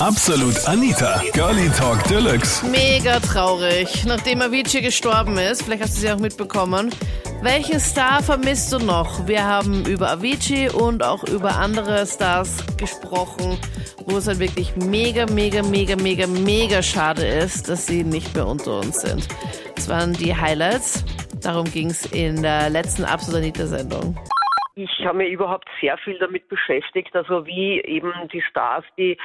Absolut Anita, Girlie Talk Deluxe. Mega traurig. Nachdem Avicii gestorben ist, vielleicht hast du sie auch mitbekommen. Welchen Star vermisst du noch? Wir haben über Avicii und auch über andere Stars gesprochen, wo es halt wirklich mega, mega, mega, mega, mega schade ist, dass sie nicht mehr unter uns sind. Das waren die Highlights. Darum ging es in der letzten Absolut Anita-Sendung. Ich habe mich überhaupt sehr viel damit beschäftigt, also wie eben die Stars, die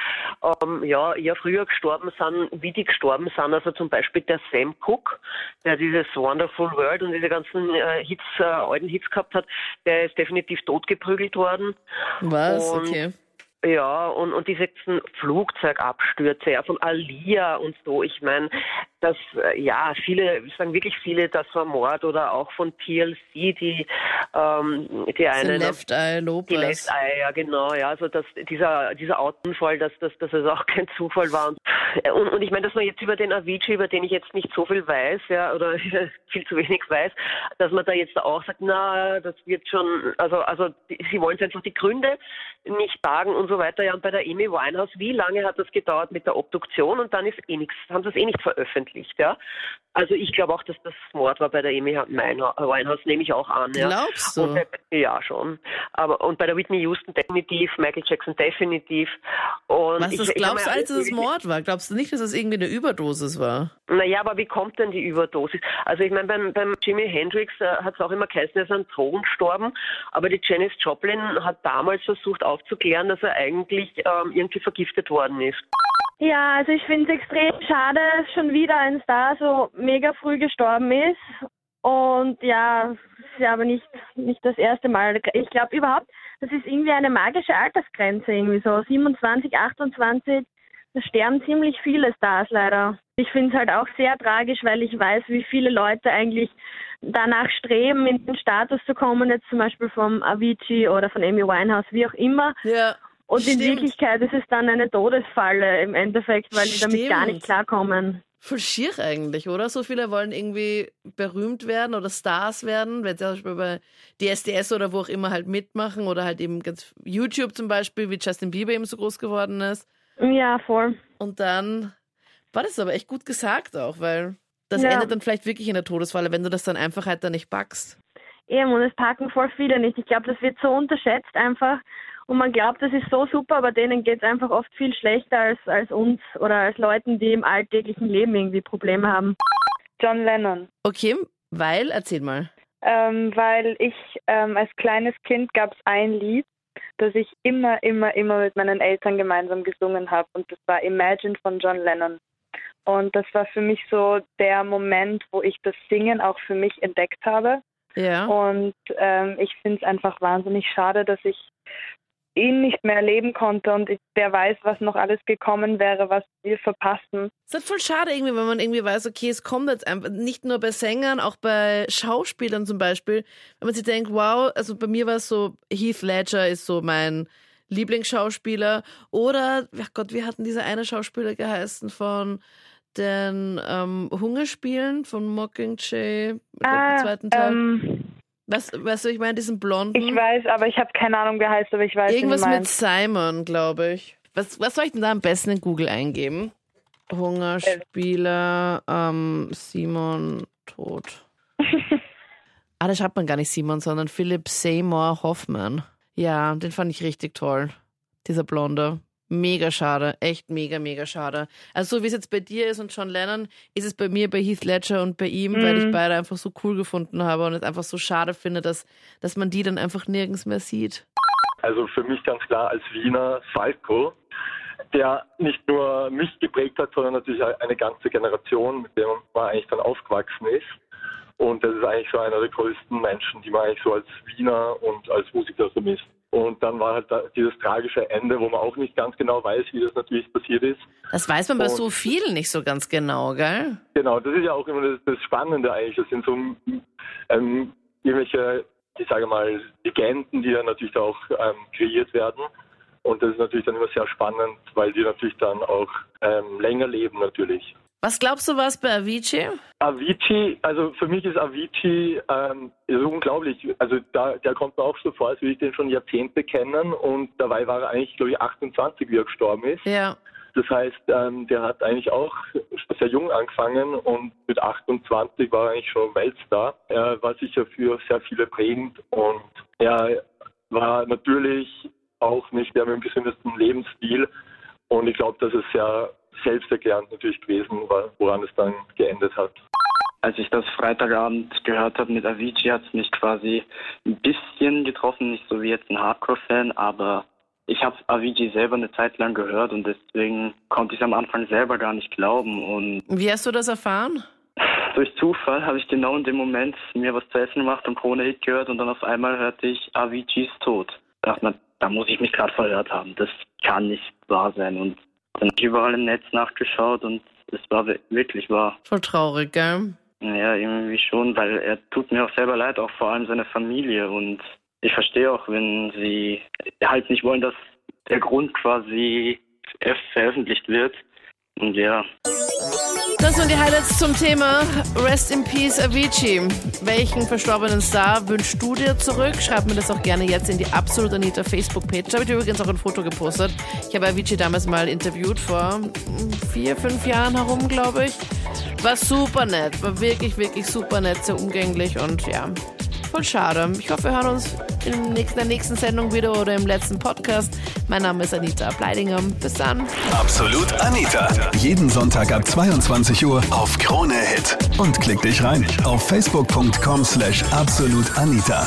ähm, ja eher früher gestorben sind, wie die gestorben sind. Also zum Beispiel der Sam Cooke, der dieses Wonderful World und diese ganzen äh, Hits, äh, alten Hits gehabt hat, der ist definitiv totgeprügelt worden. Was? Und Okay. ja, und, und diese ganzen Flugzeugabstürze ja, von Alia und so. Ich meine, dass, äh, ja, viele, sagen wirklich viele, das war Mord oder auch von TLC, die, ähm, die eine. Left Eye die Lopez. Left Eye, ja genau, ja, also dass dieser dieser Autounfall, dass, dass, dass es auch kein Zufall war. Und, und, und ich meine, dass man jetzt über den Avicii, über den ich jetzt nicht so viel weiß, ja, oder viel zu wenig weiß, dass man da jetzt auch sagt, na, das wird schon, also also die, sie wollen einfach die Gründe nicht sagen und so weiter. Ja, und bei der Amy Winehouse, wie lange hat das gedauert mit der Obduktion und dann ist eh nichts, haben sie es eh nicht veröffentlicht, ja. Also ich glaube auch, dass das Mord war bei der Amy Winehouse, nehme ich auch an, ja. Glaubst du? Und ja, schon. Aber und bei der Whitney Houston definitiv, Michael Jackson definitiv. Und Was ich, das glaubst du, als es Mord war? Glaubst du nicht, dass es irgendwie eine Überdosis war? Naja, aber wie kommt denn die Überdosis? Also ich meine, beim, beim Jimi Hendrix äh, hat es auch immer geheißen, er ist an Drogen gestorben, aber die Janis Joplin hat damals versucht aufzuklären, dass er eigentlich ähm, irgendwie vergiftet worden ist. Ja, also ich finde es extrem schade, dass schon wieder ein Star so mega früh gestorben ist. Und ja, es ist ja aber nicht, nicht das erste Mal. Ich glaube überhaupt, das ist irgendwie eine magische Altersgrenze, irgendwie so 27, 28. Da sterben ziemlich viele Stars leider. Ich finde es halt auch sehr tragisch, weil ich weiß, wie viele Leute eigentlich danach streben, in den Status zu kommen, jetzt zum Beispiel vom Avicii oder von Amy Winehouse, wie auch immer. Ja. Und in Stimmt. Wirklichkeit ist es dann eine Todesfalle im Endeffekt, weil die damit gar Stimmt. nicht klarkommen. Voll schier eigentlich, oder? So viele wollen irgendwie berühmt werden oder Stars werden, wenn sie zum Beispiel bei DSDS oder wo auch immer halt mitmachen oder halt eben ganz YouTube zum Beispiel, wie Justin Bieber eben so groß geworden ist. Ja, voll. Und dann war das aber echt gut gesagt auch, weil das Ja. endet dann vielleicht wirklich in der Todesfalle, wenn du das dann einfach halt dann nicht packst. Eben, und es packen voll viele nicht. Ich glaube, das wird so unterschätzt einfach. Und man glaubt, das ist so super, aber denen geht es einfach oft viel schlechter als, als uns oder als Leuten, die im alltäglichen Leben irgendwie Probleme haben. John Lennon. Okay, weil, erzähl mal. Ähm, weil ich ähm, als kleines Kind gab es ein Lied, das ich immer, immer, immer mit meinen Eltern gemeinsam gesungen habe. Und das war Imagine von John Lennon. Und das war für mich so der Moment, wo ich das Singen auch für mich entdeckt habe. Ja. Und ähm, ich finde es einfach wahnsinnig schade, dass ich ihn nicht mehr erleben konnte und ich, wer weiß, was noch alles gekommen wäre, was wir verpassen. Es ist halt voll schade irgendwie, wenn man irgendwie weiß, okay, es kommt jetzt einfach, nicht nur bei Sängern, auch bei Schauspielern zum Beispiel, wenn man sich denkt, wow, also bei mir war es so, Heath Ledger ist so mein Lieblingsschauspieler oder, ach Gott, wie hatten dieser eine Schauspieler geheißen von den ähm, Hungerspielen von Mockingjay, glaub, Ah, den zweiten Teil. ähm, Was, weißt du, ich meine, diesen blonden. ich weiß, aber ich habe keine Ahnung, wie er heißt, aber ich weiß, Irgendwas mit. Simon, glaube ich. Was, was soll ich denn da am besten in Google eingeben? Hungerspieler, ähm, Simon tot. ah, da schreibt man gar nicht Simon, sondern Philip Seymour Hoffman. Ja, den fand ich richtig toll. Dieser Blonde. Mega schade, echt mega, mega schade. Also so wie es jetzt bei dir ist und John Lennon, ist es bei mir bei Heath Ledger und bei ihm, weil ich Mhm. beide einfach so cool gefunden habe und es einfach so schade finde, dass, dass man die dann einfach nirgends mehr sieht. Also für mich ganz klar als Wiener Falco, der nicht nur mich geprägt hat, sondern natürlich eine ganze Generation, mit der man eigentlich dann aufgewachsen ist. Und das ist eigentlich so einer der größten Menschen, die man eigentlich so als Wiener und als Musiker vermisst. Und dann war halt da dieses tragische Ende, wo man auch nicht ganz genau weiß, wie das natürlich passiert ist. Das weiß man bei Und- so vielen nicht so ganz genau, gell? Genau, das ist ja auch immer das, das Spannende eigentlich. Das sind so ähm, irgendwelche, ich sage mal, Legenden, die ja natürlich auch ähm, kreiert werden. Und das ist natürlich dann immer sehr spannend, weil die natürlich dann auch ähm, länger leben natürlich. Was glaubst du, was bei Avicii? Avicii, also für mich ist Avicii ähm, ist unglaublich. Also da, der kommt mir auch so vor, als würde ich den schon Jahrzehnte kennen und dabei war er eigentlich, glaube ich, 28, wie er gestorben ist. Ja. Das heißt, ähm, der hat eigentlich auch sehr jung angefangen und mit 28 war er eigentlich schon Weltstar. Er war sicher für sehr viele prägend und er war natürlich auch nicht der mit dem gesündesten Lebensstil. Und ich glaube, dass es sehr selbsterklärend natürlich gewesen war, woran es dann geendet hat. Als ich das Freitagabend gehört habe mit Avicii, hat es mich quasi ein bisschen getroffen, nicht so wie jetzt ein Hardcore-Fan, aber ich habe Avicii selber eine Zeit lang gehört und deswegen konnte ich es am Anfang selber gar nicht glauben. Und Wie hast du das erfahren? durch Zufall habe ich genau in dem Moment mir was zu essen gemacht und Krone Hit gehört und dann auf einmal hörte ich Aviciis Tod. Da dachte man, da muss ich mich gerade verhört haben. Das kann nicht wahr sein. Und dann habe ich überall im Netz nachgeschaut und es war wi- wirklich wahr. Voll traurig, gell? Ja, irgendwie schon, weil er tut mir auch selber leid, auch vor allem seine Familie. Und ich verstehe auch, wenn sie halt nicht wollen, dass der Grund quasi ver- veröffentlicht wird. Und ja, Das waren die Highlights zum Thema Rest in Peace Avicii. Welchen verstorbenen Star wünschst du dir zurück? Schreib mir das auch gerne jetzt in die Absolut Anita Facebook-Page. Da habe ich übrigens auch ein Foto gepostet. Ich habe Avicii damals mal interviewt, vor vier, fünf Jahren herum, glaube ich. War super nett, war wirklich, wirklich super nett, sehr umgänglich und ja, voll schade. Ich hoffe, wir hören uns in der nächsten Sendung wieder oder im letzten Podcast. Mein Name ist Anita Bleidinger. Bis dann. Absolut Anita. Jeden Sonntag ab 22 Uhr auf Krone Hit. Und klick dich rein auf facebook.com slash absolutanita.